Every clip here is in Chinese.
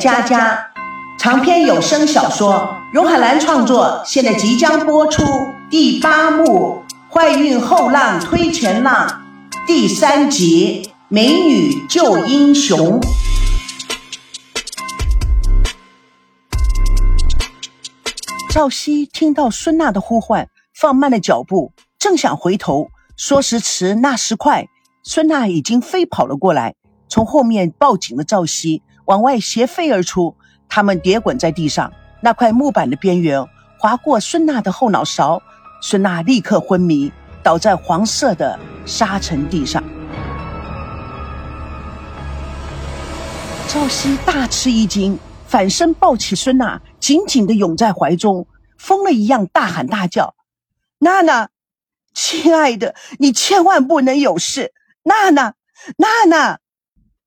佳佳，长篇有声小说，荣海兰创作，现在即将播出第八幕《怀孕后浪推前浪》第三集《美女救英雄》。赵熙听到孙娜的呼唤，放慢了脚步，正想回头，说时迟，那时快，孙娜已经飞跑了过来，从后面抱紧了赵熙，往外斜飞而出。他们跌滚在地上，那块木板的边缘划过孙娜的后脑勺，孙娜立刻昏迷，倒在黄色的沙尘地上。赵熙大吃一惊。反身抱起孙娜，紧紧地拥在怀中，疯了一样大喊大叫：“娜娜，亲爱的，你千万不能有事！娜娜，娜娜！”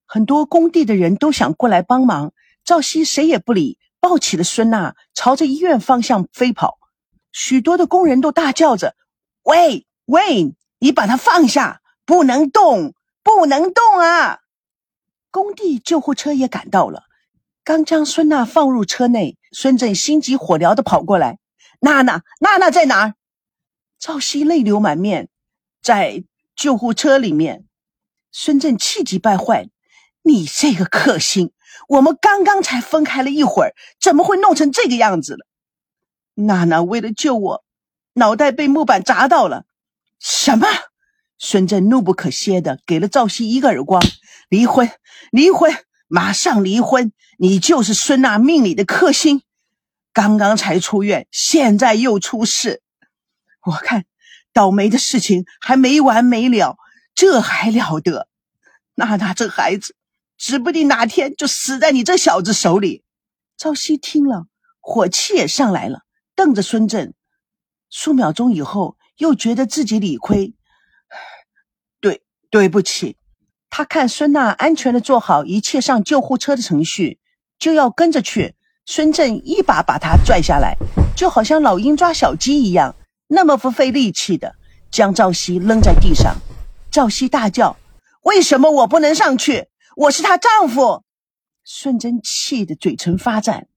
很多工地的人都想过来帮忙，赵熙谁也不理，抱起了孙娜，朝着医院方向飞跑。许多的工人都大叫着：“喂喂，你把他放下，不能动，不能动啊！”工地救护车也赶到了。刚将孙娜放入车内，孙振心急火燎的跑过来：“娜娜，娜娜在哪儿？”赵熙泪流满面，在救护车里面。孙振气急败坏：“你这个克星，我们刚刚才分开了一会儿，怎么会弄成这个样子了？”娜娜为了救我，脑袋被木板砸到了。什么？孙振怒不可遏的给了赵熙一个耳光：“离婚，离婚！”马上离婚！你就是孙娜命里的克星，刚刚才出院，现在又出事。我看倒霉的事情还没完没了，这还了得？娜娜这孩子，指不定哪天就死在你这小子手里。赵熙听了，火气也上来了，瞪着孙振。数秒钟以后，又觉得自己理亏，对，对不起。他看孙娜安全的做好一切上救护车的程序，就要跟着去。孙振一把把他拽下来，就好像老鹰抓小鸡一样，那么不费力气的将赵熙扔在地上。赵熙大叫：“为什么我不能上去？我是她丈夫！”孙珍气得嘴唇发颤：“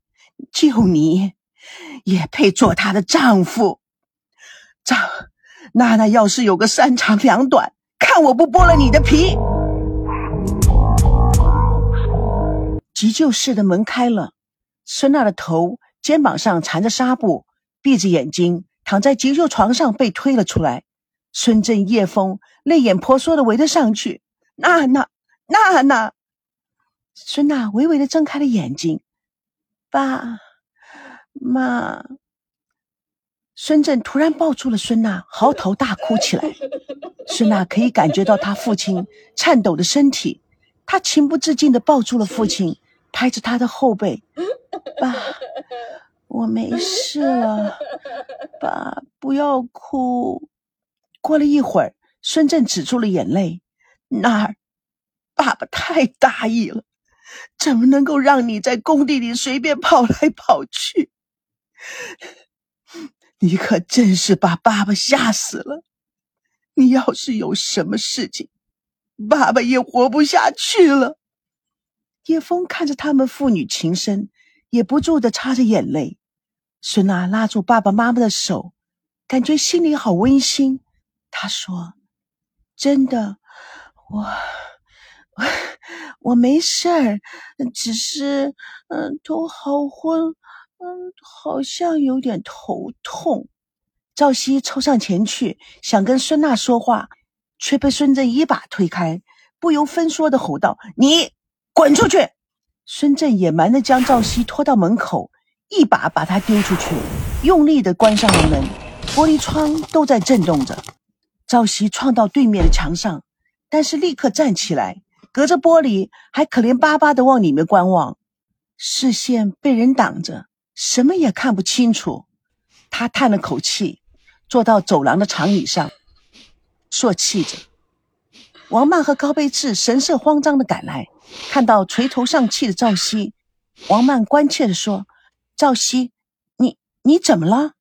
就你，也配做她的丈夫？丈，娜娜要是有个三长两短，看我不剥了你的皮！”急救室的门开了，孙娜的头肩膀上缠着纱布，闭着眼睛躺在急救床上被推了出来。孙振、叶枫泪眼婆娑的围了上去。娜娜，娜娜，孙娜微微的睁开了眼睛。爸妈，孙振突然抱住了孙娜，嚎啕大哭起来。孙娜可以感觉到他父亲颤抖的身体，他情不自禁的抱住了父亲。拍着他的后背，爸，我没事了，爸，不要哭。过了一会儿，孙振止住了眼泪。那儿，爸爸太大意了，怎么能够让你在工地里随便跑来跑去？你可真是把爸爸吓死了。你要是有什么事情，爸爸也活不下去了。叶枫看着他们父女情深，也不住的擦着眼泪。孙娜拉住爸爸妈妈的手，感觉心里好温馨。她说：“真的，我 我没事儿，只是嗯头好昏，嗯好像有点头痛。”赵熙凑上前去想跟孙娜说话，却被孙振一把推开，不由分说的吼道：“你！”滚出去！孙振野蛮的将赵熙拖到门口，一把把他丢出去，用力的关上了门，玻璃窗都在震动着。赵熙撞到对面的墙上，但是立刻站起来，隔着玻璃还可怜巴巴的往里面观望，视线被人挡着，什么也看不清楚。他叹了口气，坐到走廊的长椅上，啜泣着。王曼和高培志神色慌张的赶来。看到垂头丧气的赵熙，王曼关切地说：“赵熙，你你怎么了？”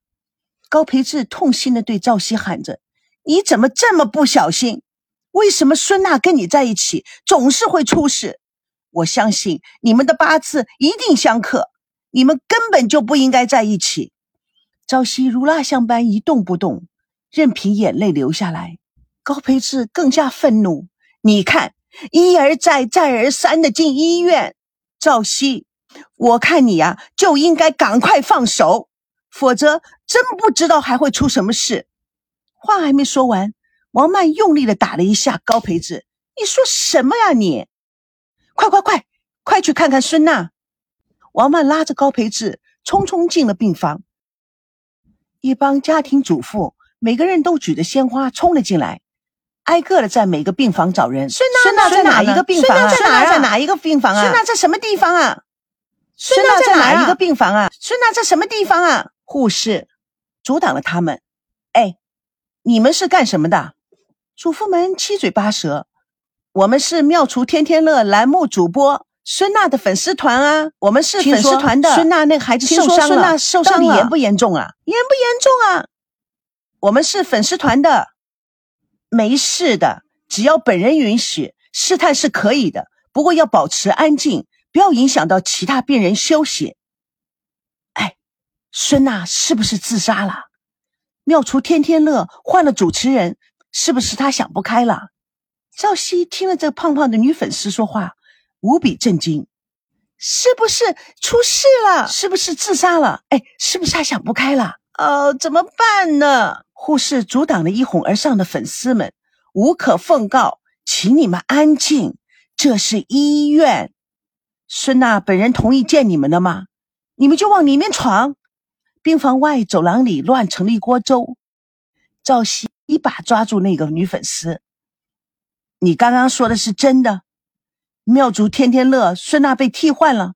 高培志痛心地对赵熙喊着：“你怎么这么不小心？为什么孙娜跟你在一起总是会出事？我相信你们的八字一定相克，你们根本就不应该在一起。朝夕如蜡像般一动不动，任凭眼泪流下来。高培志更加愤怒。你看，一而再，再而三的进医院，赵熙，我看你呀就应该赶快放手，否则真不知道还会出什么事。话还没说完，王曼用力的打了一下高培志。你说什么呀你？快快快，快去看看孙娜！王曼拉着高培志匆匆进了病房。一帮家庭主妇每个人都举着鲜花冲了进来。挨个的在每个病房找人。孙娜在哪一个病房啊？孙娜在哪一个病房啊？孙娜在什么地方啊？孙娜在哪一个病房啊？孙娜在什么地方啊？护士阻挡了他们。哎，你们是干什么的？主妇们七嘴八舌。我们是妙厨天天乐栏目主播孙娜的粉丝团啊。我们是粉丝团的。孙娜那个孩子受伤了。孙娜受伤了，严不严重啊？严不严重啊？我们是粉丝团的。没事的，只要本人允许，试探是可以的。不过要保持安静，不要影响到其他病人休息。哎，孙娜是不是自杀了？妙厨天天乐换了主持人，是不是他想不开了？赵熙听了这胖胖的女粉丝说话，无比震惊。是不是出事了？是不是自杀了？哎，是不是他想不开了？呃，怎么办呢？护士阻挡了一哄而上的粉丝们，无可奉告，请你们安静。这是医院，孙娜本人同意见你们的吗？你们就往里面闯。病房外走廊里乱成了一锅粥。赵熙一把抓住那个女粉丝：“你刚刚说的是真的？妙竹天天乐，孙娜被替换了？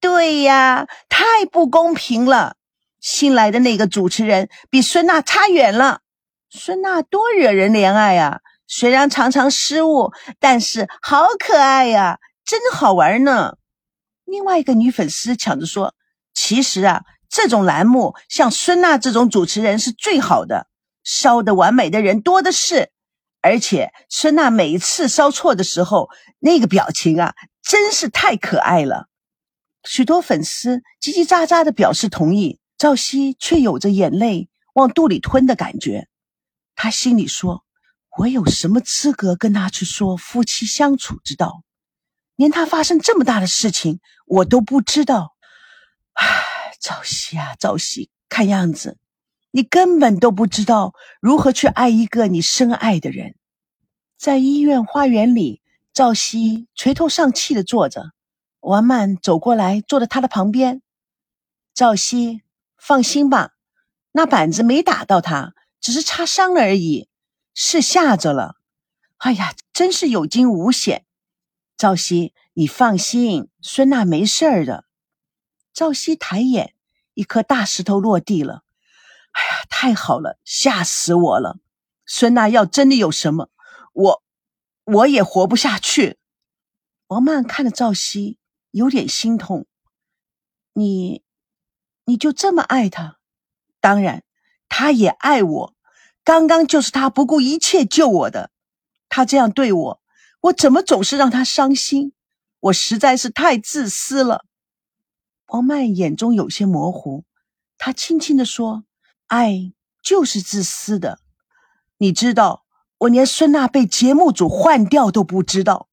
对呀，太不公平了。”新来的那个主持人比孙娜差远了，孙娜多惹人怜爱呀！虽然常常失误，但是好可爱呀，真好玩呢。另外一个女粉丝抢着说：“其实啊，这种栏目像孙娜这种主持人是最好的，烧的完美的人多的是。而且孙娜每一次烧错的时候，那个表情啊，真是太可爱了。”许多粉丝叽叽喳喳的表示同意。赵熙却有着眼泪往肚里吞的感觉，他心里说：“我有什么资格跟他去说夫妻相处之道？连他发生这么大的事情，我都不知道。”唉，赵熙啊，赵熙，看样子你根本都不知道如何去爱一个你深爱的人。在医院花园里，赵熙垂头丧气的坐着，王曼走过来，坐在他的旁边。赵熙。放心吧，那板子没打到他，只是擦伤了而已，是吓着了。哎呀，真是有惊无险。赵熙，你放心，孙娜没事儿的。赵熙抬眼，一颗大石头落地了。哎呀，太好了，吓死我了！孙娜要真的有什么，我我也活不下去。王曼看着赵熙，有点心痛。你。你就这么爱他？当然，他也爱我。刚刚就是他不顾一切救我的。他这样对我，我怎么总是让他伤心？我实在是太自私了。王曼眼中有些模糊，她轻轻的说：“爱就是自私的。你知道，我连孙娜被节目组换掉都不知道。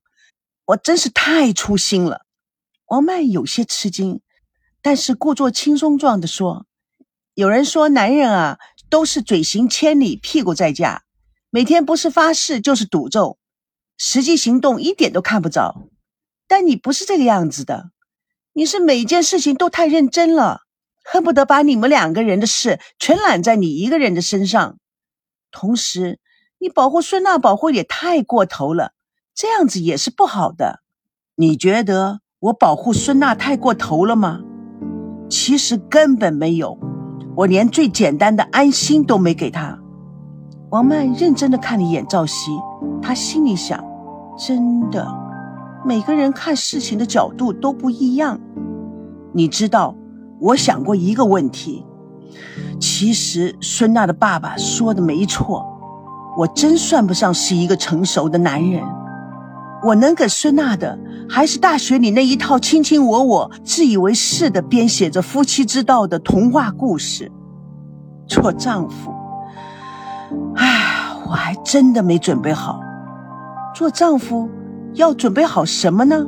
我真是太粗心了。”王曼有些吃惊。但是故作轻松状的说：“有人说男人啊都是嘴行千里，屁股在家，每天不是发誓就是赌咒，实际行动一点都看不着。但你不是这个样子的，你是每件事情都太认真了，恨不得把你们两个人的事全揽在你一个人的身上。同时，你保护孙娜保护也太过头了，这样子也是不好的。你觉得我保护孙娜太过头了吗？”其实根本没有，我连最简单的安心都没给他。王曼认真的看了一眼赵熙，他心里想：真的，每个人看事情的角度都不一样。你知道，我想过一个问题。其实孙娜的爸爸说的没错，我真算不上是一个成熟的男人。我能给孙娜的，还是大学里那一套卿卿我我、自以为是的编写着夫妻之道的童话故事。做丈夫，唉，我还真的没准备好。做丈夫要准备好什么呢？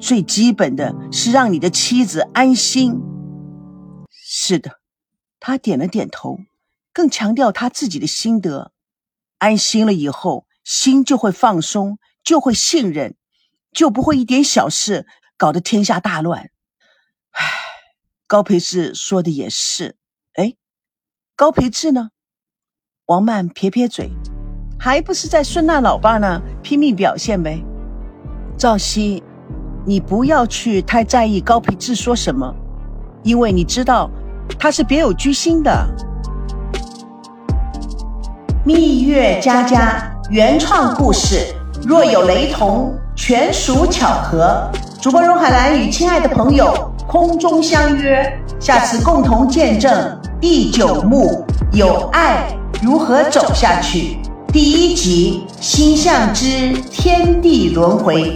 最基本的是让你的妻子安心。是的，他点了点头，更强调他自己的心得。安心了以后，心就会放松。就会信任，就不会一点小事搞得天下大乱。唉，高培志说的也是。哎，高培志呢？王曼撇撇嘴，还不是在孙娜老爸那拼命表现呗。赵熙，你不要去太在意高培志说什么，因为你知道他是别有居心的。蜜月佳佳原创故事。若有雷同，全属巧合。主播荣海兰与亲爱的朋友空中相约，下次共同见证第九幕有爱如何走下去。第一集《星象之天地轮回》。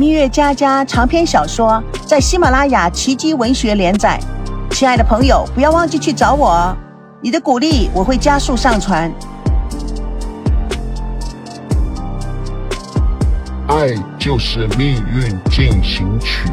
蜜月佳佳长篇小说在喜马拉雅奇迹文学连载，亲爱的朋友，不要忘记去找我哦。你的鼓励，我会加速上传。爱就是命运进行曲。